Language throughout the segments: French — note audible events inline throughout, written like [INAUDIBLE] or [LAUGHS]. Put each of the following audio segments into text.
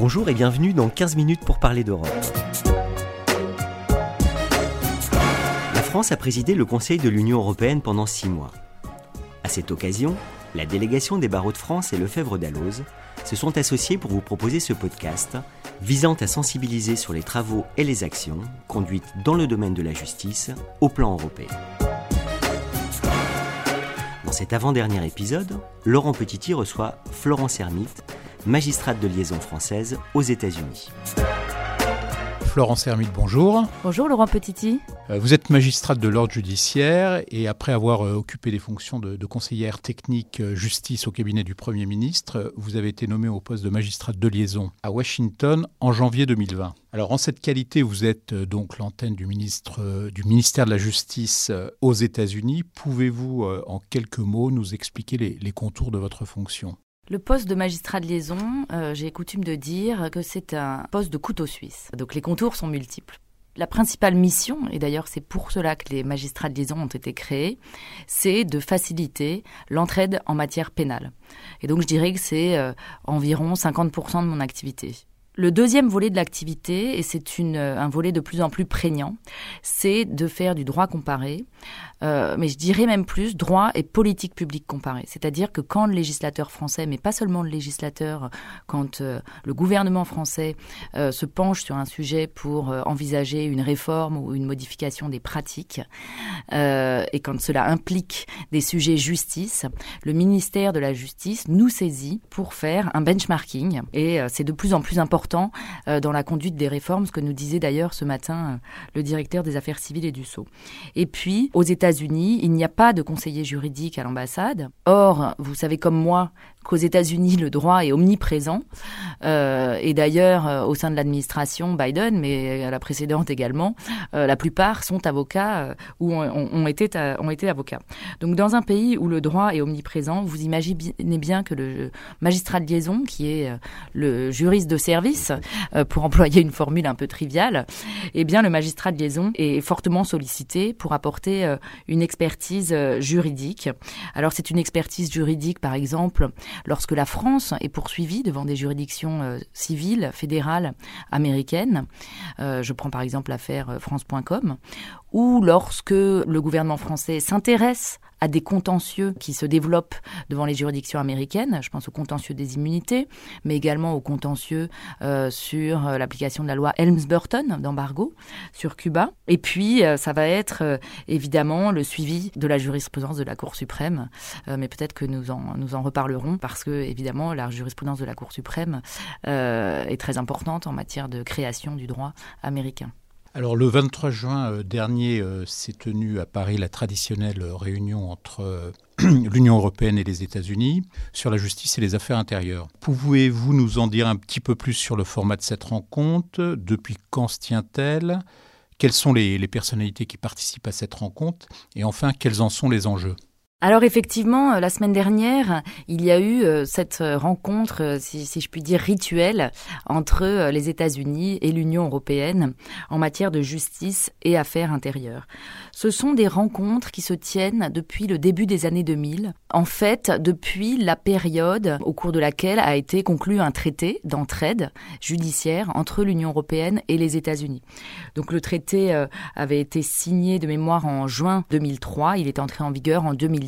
Bonjour et bienvenue dans 15 minutes pour parler d'Europe. La France a présidé le Conseil de l'Union européenne pendant six mois. À cette occasion, la délégation des barreaux de France et Lefebvre d'Alloz se sont associés pour vous proposer ce podcast visant à sensibiliser sur les travaux et les actions conduites dans le domaine de la justice au plan européen. Dans cet avant-dernier épisode, Laurent Petiti reçoit Florence Hermite, magistrate de liaison française aux États-Unis. Florence Hermite, bonjour. Bonjour Laurent Petiti. Euh, vous êtes magistrate de l'ordre judiciaire et après avoir euh, occupé des fonctions de, conseillère technique euh, justice au cabinet du Premier ministre, vous avez été nommée au poste de magistrate de liaison à Washington en janvier 2020. Alors en cette qualité, vous êtes donc l'antenne du, ministre, du ministère de la Justice aux États-Unis. Pouvez-vous en quelques mots nous expliquer les contours de votre fonction? Le poste de magistrat de liaison, euh, j'ai coutume de dire que c'est un poste de couteau suisse. Donc les contours sont multiples. La principale mission, et d'ailleurs c'est pour cela que les magistrats de liaison ont été créés, c'est de faciliter l'entraide en matière pénale. Et donc je dirais que c'est euh, environ 50% de mon activité. Le deuxième volet de l'activité, et c'est un volet de plus en plus prégnant, c'est de faire du droit comparé euh, mais je dirais même plus droit et politique publique comparée. C'est-à-dire que quand le législateur français, mais pas seulement le législateur, quand euh, le gouvernement français euh, se penche sur un sujet pour envisager une réforme ou une modification des pratiques, et quand cela implique des sujets justice, le ministère de la Justice nous saisit pour faire un benchmarking. Et c'est de plus en plus important dans la conduite des réformes, ce que nous disait d'ailleurs ce matin le directeur des affaires civiles et du Sceau. Et puis, aux États États-Unis, il n'y a pas de conseiller juridique à l'ambassade. Or, vous savez comme moi qu'aux États-Unis, le droit est omniprésent. Euh, et d'ailleurs, euh, au sein de l'administration Biden, mais à la précédente également, euh, la plupart sont avocats ou ont, été, ont été avocats. Donc, dans un pays où le droit est omniprésent, vous imaginez bien que le magistrat de liaison, qui est le juriste de service, pour employer une formule un peu triviale, eh bien, le magistrat de liaison est fortement sollicité pour apporter une expertise juridique. Alors, c'est une expertise juridique, par exemple, lorsque la France est poursuivie devant des juridictions euh, civiles, fédérales, américaines, euh, je prends par exemple l'affaire euh, France.com, ou lorsque le gouvernement français s'intéresse à des contentieux qui se développent devant les juridictions américaines. Je pense au contentieux des immunités, mais également au contentieux euh, sur euh, l'application de la loi Helms-Burton d'embargo sur Cuba. Et puis, euh, ça va être évidemment le suivi de la jurisprudence de la Cour suprême. mais peut-être que nous en, nous en reparlerons parce que, évidemment, la jurisprudence de la Cour suprême est très importante en matière de création du droit américain. Alors le 23 juin euh, dernier euh, s'est tenue à Paris la traditionnelle réunion entre euh, [CLEARS THROAT] l'Union européenne et les États-Unis sur la justice et les affaires intérieures. Pouvez-vous nous en dire un petit peu plus sur le format de cette rencontre? Depuis quand se tient-elle? Quelles sont les personnalités qui participent à cette rencontre? Et enfin, quels en sont les enjeux? Alors effectivement, euh, la semaine dernière, il y a eu euh, cette euh, rencontre, si, je puis dire, rituelle entre les États-Unis et l'Union européenne en matière de justice et affaires intérieures. Ce sont des rencontres qui se tiennent depuis le début des années 2000, en fait depuis la période au cours de laquelle a été conclu un traité d'entraide judiciaire entre l'Union européenne et les États-Unis. Donc le traité avait été signé de mémoire en juin 2003, il est entré en vigueur en 2010.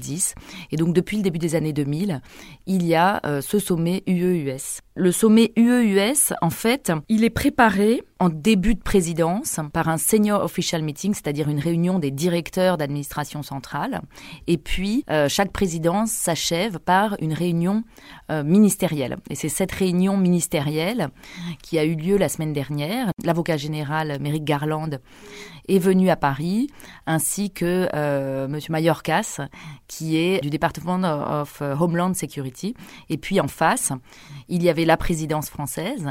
Et donc depuis le début des années 2000, il y a euh, ce sommet UE-US. Le sommet UE-US, en fait, il est préparé en début de présidence par un senior official meeting, c'est-à-dire une réunion des directeurs d'administration centrale. Et puis, euh, chaque présidence s'achève par une réunion euh, ministérielle. Et c'est cette réunion ministérielle qui a eu lieu la semaine dernière. L'avocat général Merrick Garland est venu à Paris, ainsi que euh, M. Mayorkas, qui est du Department of Homeland Security. Et puis en face, il y avait la présidence française,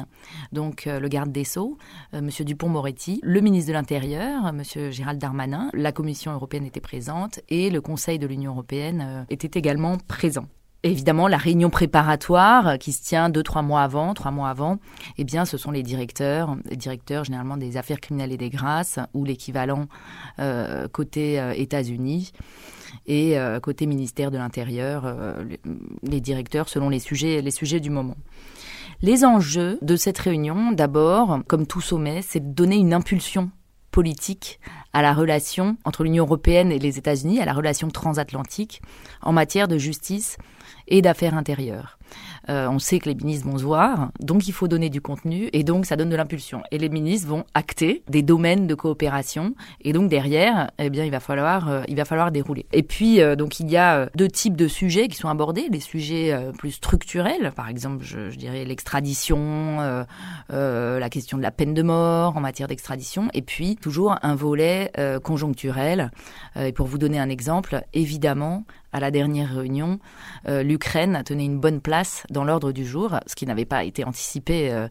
donc euh, le garde des Sceaux, euh, M. Dupont-Moretti, le ministre de l'Intérieur, M. Gérald Darmanin, la Commission européenne était présente et le Conseil de l'Union européenne euh, était également présent. Évidemment, la réunion préparatoire qui se tient deux, trois mois avant, trois mois avant, eh bien, ce sont les directeurs, les directeurs généralement des affaires criminelles et des grâces ou l'équivalent euh, côté euh, États-Unis et euh, côté ministère de l'Intérieur, les, directeurs selon les sujets, les sujets du moment. Les enjeux de cette réunion, d'abord, comme tout sommet, c'est de donner une impulsion politique à la relation entre l'Union européenne et les États-Unis, à la relation transatlantique en matière de justice et d'affaires intérieures. Euh, on sait que les ministres vont se voir, donc il faut donner du contenu et donc ça donne de l'impulsion. Et les ministres vont acter des domaines de coopération et donc derrière, eh bien, il va falloir, euh, il va falloir dérouler. Et puis, euh, donc il y a deux types de sujets qui sont abordés, les sujets plus structurels, par exemple, je, je dirais l'extradition, la question de la peine de mort en matière d'extradition, et puis toujours un volet conjoncturel. et pour vous donner un exemple, évidemment, à la dernière réunion, euh, l'Ukraine tenait une bonne place dans l'ordre du jour, ce qui n'avait pas été anticipé euh,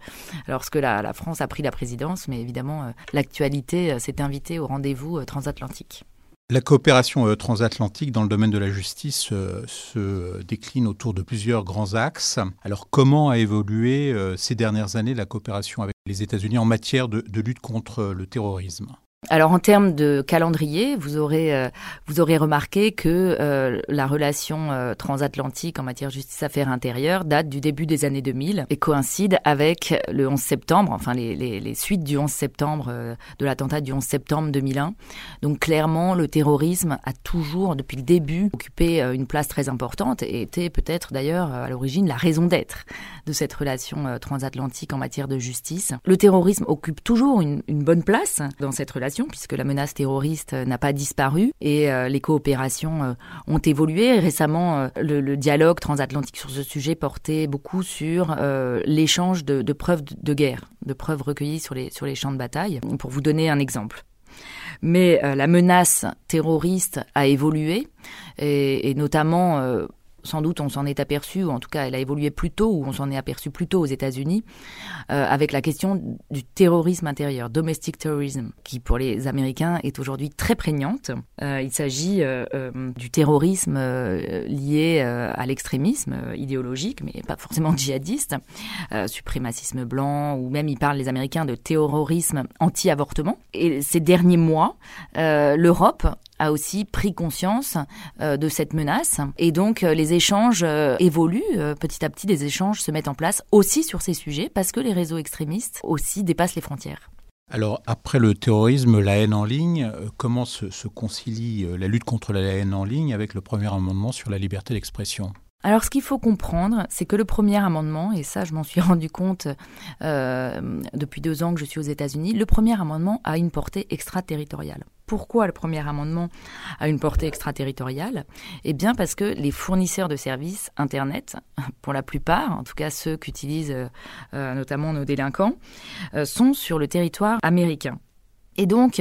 lorsque la, France a pris la présidence, mais évidemment, euh, l'actualité s'est invitée au rendez-vous transatlantique. La coopération transatlantique dans le domaine de la justice se décline autour de plusieurs grands axes. Alors comment a évolué ces dernières années la coopération avec les États-Unis en matière de lutte contre le terrorisme? Alors en termes de calendrier, vous aurez euh, vous aurez remarqué que euh, la relation euh, transatlantique en matière justice affaires intérieures date du début des années 2000 et coïncide avec le 11 septembre, enfin les, les, les suites du 11 septembre de l'attentat du 11 septembre 2001. Donc clairement, le terrorisme a toujours depuis le début occupé une place très importante et était peut-être d'ailleurs à l'origine la raison d'être de cette relation transatlantique en matière de justice. Le terrorisme occupe toujours une, une bonne place dans cette relation puisque la menace terroriste euh, n'a pas disparu et euh, les coopérations euh, ont évolué. Récemment, le, dialogue transatlantique sur ce sujet portait beaucoup sur l'échange de, preuves de guerre, de preuves recueillies sur les, champs de bataille. Pour vous donner un exemple. Mais la menace terroriste a évolué et notamment sans doute on s'en est aperçu, ou en tout cas elle a évolué plus tôt, ou on s'en est aperçu plus tôt aux États-Unis, euh, avec la question du terrorisme intérieur, domestic terrorism, qui pour les Américains est aujourd'hui très prégnante. Euh, il s'agit euh, du terrorisme lié à l'extrémisme idéologique, mais pas forcément [LAUGHS] djihadiste, suprémacisme blanc, ou même ils parlent les Américains de terrorisme anti-avortement. Et ces derniers mois, l'Europe a aussi pris conscience euh, de cette menace. Et donc, euh, les échanges euh, évoluent. petit à petit, des échanges se mettent en place aussi sur ces sujets parce que les réseaux extrémistes aussi dépassent les frontières. Alors, après le terrorisme, la haine en ligne, comment se, se concilie la lutte contre la haine en ligne avec le premier amendement sur la liberté d'expression? Alors ce qu'il faut comprendre, c'est que le premier amendement, et ça je m'en suis [LAUGHS] rendu compte euh, depuis deux ans que je suis aux États-Unis, le premier amendement a une portée extraterritoriale. Pourquoi le premier amendement a une portée extraterritoriale? Eh bien parce que les fournisseurs de services Internet, [LAUGHS] pour la plupart, en tout cas ceux qu'utilisent euh, notamment nos délinquants, euh, sont sur le territoire américain. Et donc,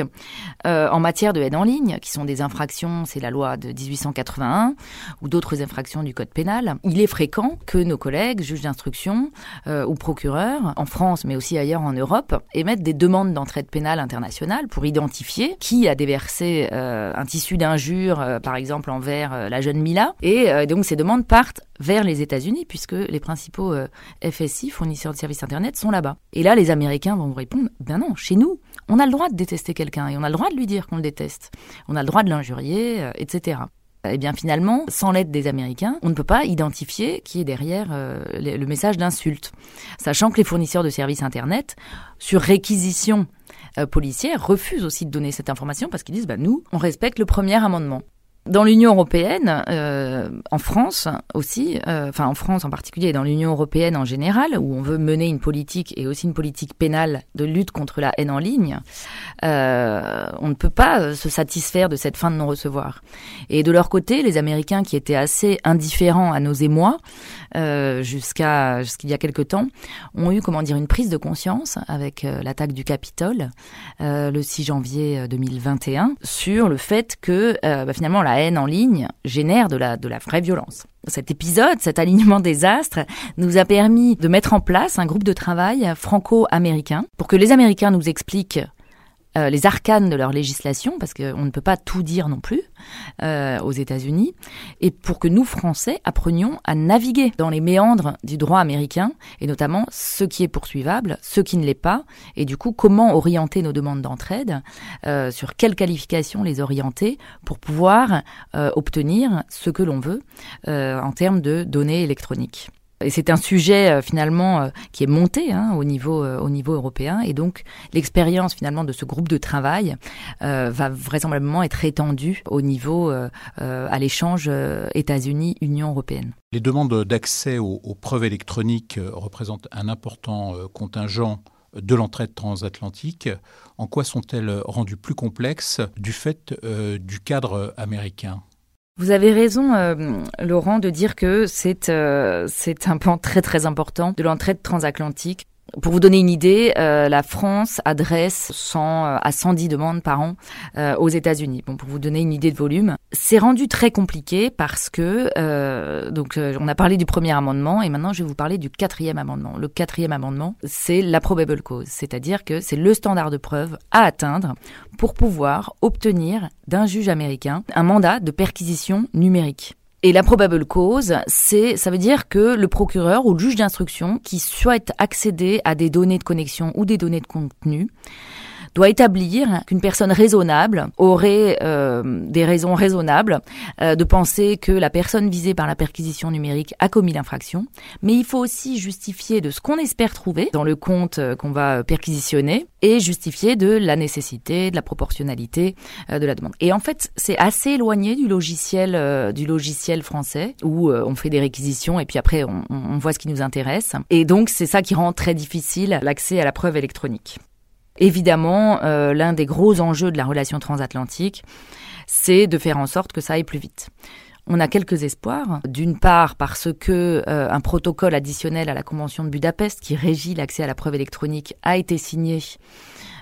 euh, en matière de haine en ligne, qui sont des infractions, c'est la loi de 1881 ou d'autres infractions du code pénal, il est fréquent que nos collègues, juges d'instruction euh, ou procureurs, en France mais aussi ailleurs en Europe, émettent des demandes d'entraide pénale internationale pour identifier qui a déversé euh, un tissu d'injure, par exemple envers la jeune Mila. Et donc ces demandes partent vers les États-Unis puisque les principaux FSI, fournisseurs de services Internet, sont là-bas. Et là, les Américains vont vous répondre, ben non, chez nous, on a le droit de détester quelqu'un et on a le droit de lui dire qu'on le déteste. On a le droit de l'injurier, euh, etc. Eh bien finalement, sans l'aide des Américains, on ne peut pas identifier qui est derrière euh, le message d'insulte. Sachant que les fournisseurs de services Internet, sur réquisition euh, policière, refusent aussi de donner cette information parce qu'ils disent, bah, nous, on respecte le premier amendement. Dans l'Union européenne, euh, en France aussi, euh, enfin en France en particulier, et dans l'Union européenne en général, où on veut mener une politique et aussi une politique pénale de lutte contre la haine en ligne, euh, on ne peut pas se satisfaire de cette fin de non-recevoir. Et de leur côté, les Américains qui étaient assez indifférents à nos émois jusqu'à jusqu'il y a quelque temps, ont eu comment dire une prise de conscience avec l'attaque du Capitole le 6 janvier 2021 sur le fait que bah, finalement la haine en ligne génère de la, de la vraie violence. Cet épisode, cet alignement des astres, nous a permis de mettre en place un groupe de travail franco-américain pour que les Américains nous expliquent les arcanes de leur législation, parce qu'on ne peut pas tout dire non plus aux États-Unis, et pour que nous, Français, apprenions à naviguer dans les méandres du droit américain, et notamment ce qui est poursuivable, ce qui ne l'est pas, et du coup, comment orienter nos demandes d'entraide, sur quelles qualifications les orienter pour pouvoir obtenir ce que l'on veut en termes de données électroniques. Et c'est un sujet euh, finalement euh, qui est monté hein, au niveau euh, au niveau européen et donc l'expérience finalement de ce groupe de travail va vraisemblablement être étendue au niveau à l'échange États-Unis Union européenne. Les demandes d'accès aux, preuves électroniques représentent un important contingent de l'entraide transatlantique. En quoi sont-elles rendues plus complexes du fait du cadre américain? Vous avez raison, euh, Laurent, de dire que c'est euh, c'est un pan très très important de l'entraide transatlantique. Pour vous donner une idée, euh, la France adresse 100 euh, à 110 demandes par an euh, aux États-Unis. Bon, pour vous donner une idée de volume, c'est rendu très compliqué parce que donc on a parlé du premier amendement et maintenant je vais vous parler du quatrième amendement. Le quatrième amendement, c'est la probable cause, c'est-à-dire que c'est le standard de preuve à atteindre pour pouvoir obtenir d'un juge américain un mandat de perquisition numérique. Et la probable cause, c'est, ça veut dire que le procureur ou le juge d'instruction qui souhaite accéder à des données de connexion ou des données de contenu doit établir qu'une personne raisonnable aurait euh, des raisons raisonnables euh, de penser que la personne visée par la perquisition numérique a commis l'infraction, mais il faut aussi justifier de ce qu'on espère trouver dans le compte euh, qu'on va perquisitionner et justifier de la nécessité, de la proportionnalité de la demande. Et en fait, c'est assez éloigné du logiciel du logiciel français où on fait des réquisitions et puis après on, on voit ce qui nous intéresse. Et donc c'est ça qui rend très difficile l'accès à la preuve électronique. Évidemment, euh, l'un des gros enjeux de la relation transatlantique, c'est de faire en sorte que ça aille plus vite. On a quelques espoirs. D'une part, parce que euh, un protocole additionnel à la Convention de Budapest qui régit l'accès à la preuve électronique a été signé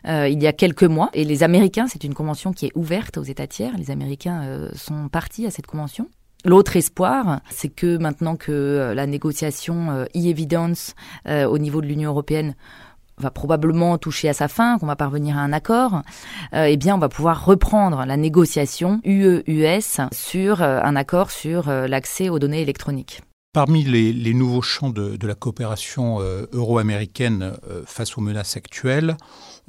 euh, il y a quelques mois. Et les Américains, c'est une convention qui est ouverte aux États tiers. Les Américains sont partis à cette convention. L'autre espoir, c'est que maintenant que la négociation e-evidence au niveau de l'Union européenne va probablement toucher à sa fin, qu'on va parvenir à un accord, euh, eh bien, on va pouvoir reprendre la négociation UE-US sur euh, un accord sur euh, l'accès aux données électroniques. Parmi les, nouveaux champs de, la coopération euro-américaine face aux menaces actuelles,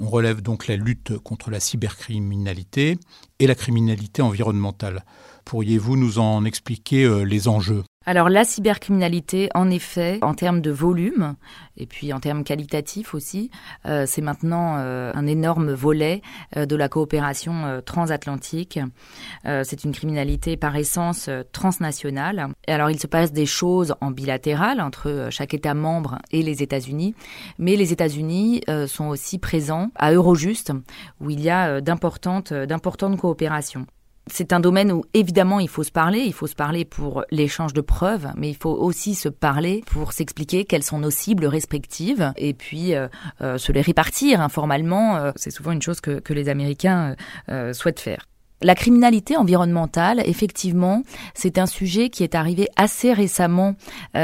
on relève donc la lutte contre la cybercriminalité et la criminalité environnementale. Pourriez-vous nous en expliquer les enjeux? Alors la cybercriminalité, en effet, en termes de volume et puis en termes qualitatifs aussi, euh, c'est maintenant euh, un énorme volet euh, de la coopération transatlantique. c'est une criminalité par essence transnationale. Et alors il se passe des choses en bilatéral entre chaque État membre et les États-Unis, mais les États-Unis sont aussi présents à Eurojust où il y a d'importantes d'importantes coopérations c'est un domaine où évidemment il faut se parler, il faut se parler pour l'échange de preuves, mais il faut aussi se parler pour s'expliquer quelles sont nos cibles respectives et puis euh, euh, se les répartir informellement. Euh, c'est souvent une chose que, que les Américains souhaitent faire. La criminalité environnementale, effectivement, c'est un sujet qui est arrivé assez récemment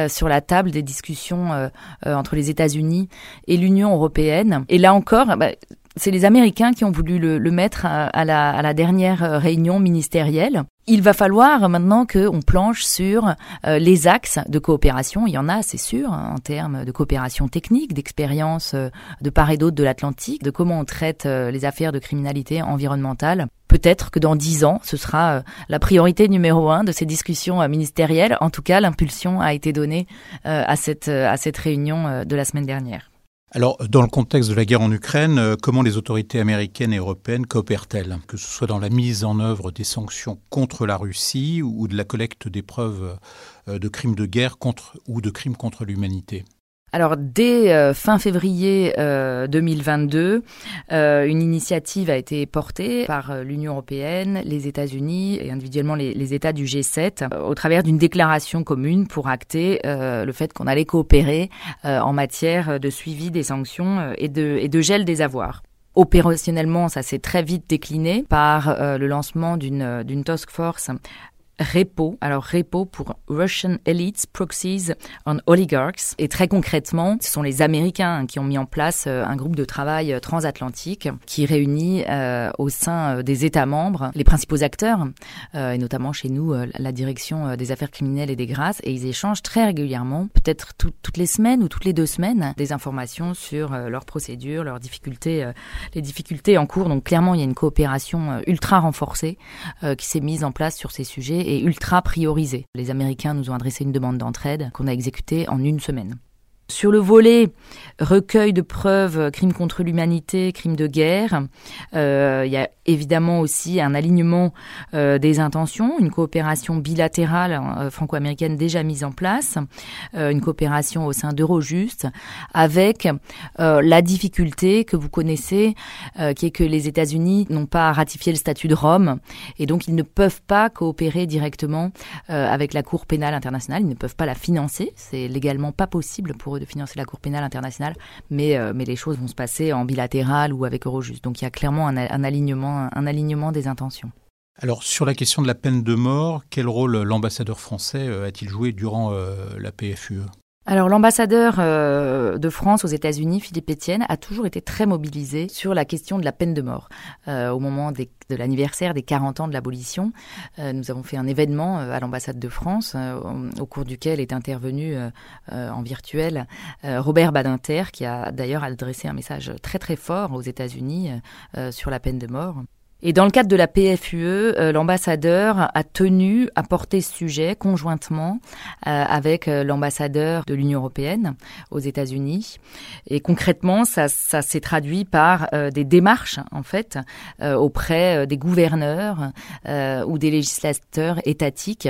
sur la table des discussions entre les États-Unis et l'Union européenne. Et là encore, bah, c'est les Américains qui ont voulu le, mettre à, la, dernière euh, réunion ministérielle. Il va falloir maintenant qu'on planche sur euh, les axes de coopération. Il y en a, c'est sûr, hein, en termes de coopération technique, d'expérience euh, de part et d'autre de l'Atlantique, de comment on traite les affaires de criminalité environnementale. Peut-être que dans dix ans, ce sera la priorité numéro un de ces discussions ministérielles. En tout cas, l'impulsion a été donnée à cette, à cette réunion de la semaine dernière. Alors, dans le contexte de la guerre en Ukraine, euh, comment les autorités américaines et européennes coopèrent-elles? Que ce soit dans la mise en œuvre des sanctions contre la Russie ou de la collecte des preuves euh, de crimes de guerre contre, ou de crimes contre l'humanité? Alors dès euh, fin février 2022, euh, euh, une initiative a été portée par l'Union européenne, les États-Unis et individuellement les, États du G7 au travers d'une déclaration commune pour acter le fait qu'on allait coopérer en matière de suivi des sanctions et de, et de gel des avoirs. Opérationnellement, ça s'est très vite décliné par le lancement d'une task force REPO. Alors REPO pour Russian Elites Proxies on Oligarchs. Et très concrètement, ce sont les Américains qui ont mis en place euh, un groupe de travail euh, transatlantique qui réunit euh, au sein des États membres les principaux acteurs, et notamment chez nous la direction des affaires criminelles et des grâces. Et ils échangent très régulièrement, peut-être toutes les semaines ou toutes les deux semaines, des informations sur leurs procédures, leurs difficultés, les difficultés en cours. Donc clairement, il y a une coopération ultra renforcée qui s'est mise en place sur ces sujets ultra priorisé. Les Américains nous ont adressé une demande d'entraide qu'on a exécutée en une semaine. Sur le volet recueil de preuves, crimes contre l'humanité, crimes de guerre, euh, il y a évidemment aussi un alignement euh, des intentions, une coopération bilatérale euh, franco-américaine déjà mise en place, une coopération au sein d'Eurojust, avec la difficulté que vous connaissez, qui est que les États-Unis n'ont pas ratifié le statut de Rome, et donc ils ne peuvent pas coopérer directement avec la Cour pénale internationale, ils ne peuvent pas la financer, c'est légalement pas possible pour de financer la Cour pénale internationale, mais, euh, mais les choses vont se passer en bilatéral ou avec Eurojust. Donc il y a clairement un, alignement, un alignement des intentions. Alors sur la question de la peine de mort, quel rôle l'ambassadeur français euh, a-t-il joué durant euh, la PFUE alors l'ambassadeur euh, de France aux États-Unis, Philippe Etienne, a toujours été très mobilisé sur la question de la peine de mort. Euh, au moment de l'anniversaire des 40 ans de l'abolition, euh, nous avons fait un événement à l'ambassade de France au, cours duquel est intervenu en virtuel Robert Badinter, qui a d'ailleurs adressé un message très très fort aux États-Unis sur la peine de mort. Et dans le cadre de la PFUE, euh, l'ambassadeur a tenu à porter ce sujet conjointement euh, avec euh, l'ambassadeur de l'Union européenne aux États-Unis. Et concrètement, ça, ça s'est traduit par des démarches en fait auprès des gouverneurs ou des législateurs étatiques,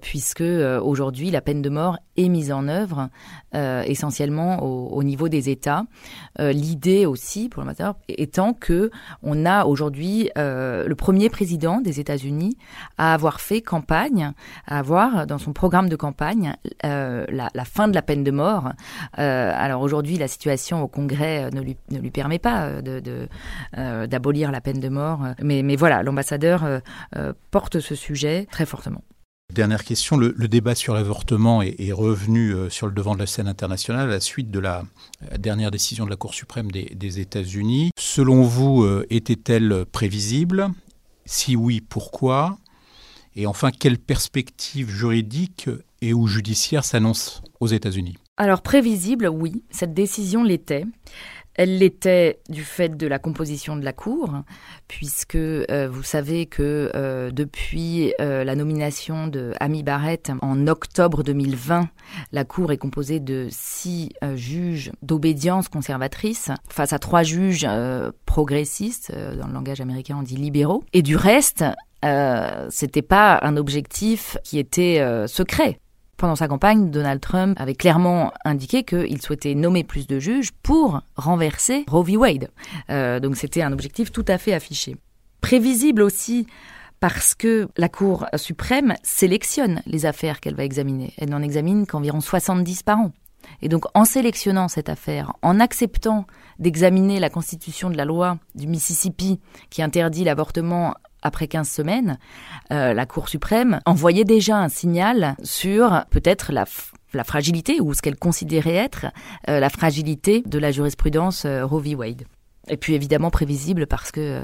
puisque aujourd'hui la peine de mort est mise en œuvre essentiellement au, au, niveau des États. L'idée aussi pour l'ambassadeur étant que on a aujourd'hui euh, le premier président des États-Unis à avoir fait campagne, à avoir dans son programme de campagne euh, la, fin de la peine de mort. Euh, alors aujourd'hui, la situation au Congrès ne lui, permet pas d'abolir la peine de mort, mais voilà, l'ambassadeur porte ce sujet très fortement. Dernière question, le, débat sur l'avortement est, revenu sur le devant de la scène internationale à la suite de la dernière décision de la Cour suprême des, États-Unis. Selon vous, était-elle prévisible? Si oui, pourquoi? Et enfin, quelle perspective juridique et ou judiciaire s'annonce aux États-Unis? Alors prévisible, oui, cette décision l'était. Elle l'était du fait de la composition de la Cour, puisque euh, vous savez que euh, depuis euh, la nomination de Amy Barrett en octobre 2020, la Cour est composée de six juges d'obédience conservatrice face à trois juges progressistes, dans le langage américain on dit libéraux, et du reste, euh, c'était pas un objectif qui était secret. Pendant sa campagne, Donald Trump avait clairement indiqué qu'il souhaitait nommer plus de juges pour renverser Roe v. Wade. Euh, donc c'était un objectif tout à fait affiché. Prévisible aussi parce que la Cour suprême sélectionne les affaires qu'elle va examiner. Elle n'en examine qu'environ 70 par an. Et donc en sélectionnant cette affaire, en acceptant d'examiner la constitution de la loi du Mississippi qui interdit l'avortement après 15 semaines, euh, la Cour suprême envoyait déjà un signal sur peut-être la, fragilité ou ce qu'elle considérait être euh, la fragilité de la jurisprudence euh, Roe v. Wade. Et puis évidemment prévisible parce que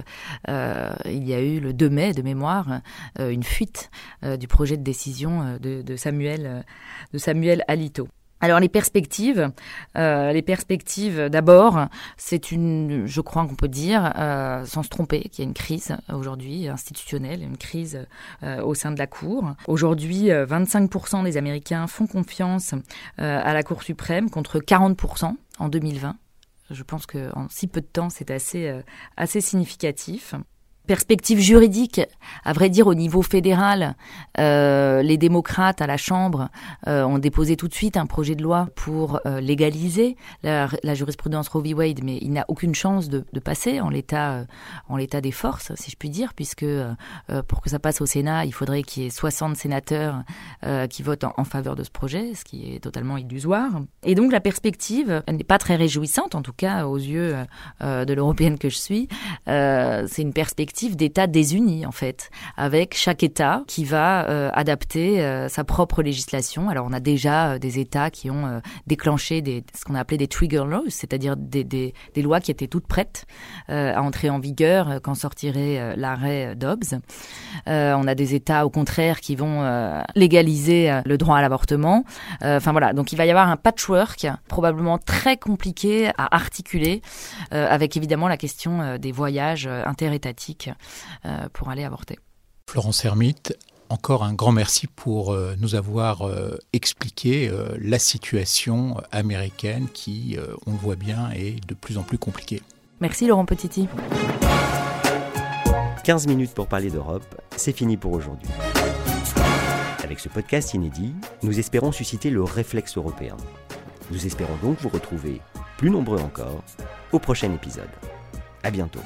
il y a eu le 2 mai de mémoire une fuite du projet de décision de, de Samuel de Samuel Alito. Alors les perspectives, euh, les perspectives d'abord, c'est une, je crois qu'on peut dire, euh, sans se tromper, qu'il y a une crise aujourd'hui institutionnelle, une crise euh, au sein de la Cour. Aujourd'hui, 25% des Américains font confiance à la Cour suprême contre 40% en 2020. Je pense qu'en si peu de temps, c'est assez, assez significatif perspective juridique, à vrai dire au niveau fédéral, euh, les démocrates à la Chambre euh, ont déposé tout de suite un projet de loi pour euh, légaliser la, jurisprudence Roe v. Wade, mais il n'a aucune chance de, passer en l'état en des forces, si je puis dire, puisque pour que ça passe au Sénat, il faudrait qu'il y ait 60 sénateurs qui votent en, en, faveur de ce projet, ce qui est totalement illusoire. Et donc la perspective, n'est pas très réjouissante, en tout cas aux yeux de l'européenne que je suis. c'est une perspective perspective d'État désunis en fait, avec chaque État qui va euh, adapter euh, sa propre législation. Alors on a déjà des États qui ont déclenché des, ce qu'on a appelé des trigger laws, c'est-à-dire des, des, des, lois qui étaient toutes prêtes à entrer en vigueur quand sortirait l'arrêt Dobbs. on a des États au contraire qui vont légaliser le droit à l'avortement. Enfin voilà, donc il va y avoir un patchwork probablement très compliqué à articuler avec évidemment la question des voyages interétatiques euh, pour aller avorter. Florence Hermite, encore un grand merci pour euh, nous avoir euh, expliqué la situation américaine qui, on le voit bien, est de plus en plus compliquée. Merci Laurent Petiti. 15 minutes pour parler d'Europe, c'est fini pour aujourd'hui. Avec ce podcast inédit, nous espérons susciter le réflexe européen. Nous espérons donc vous retrouver, plus nombreux encore, au prochain épisode. À bientôt.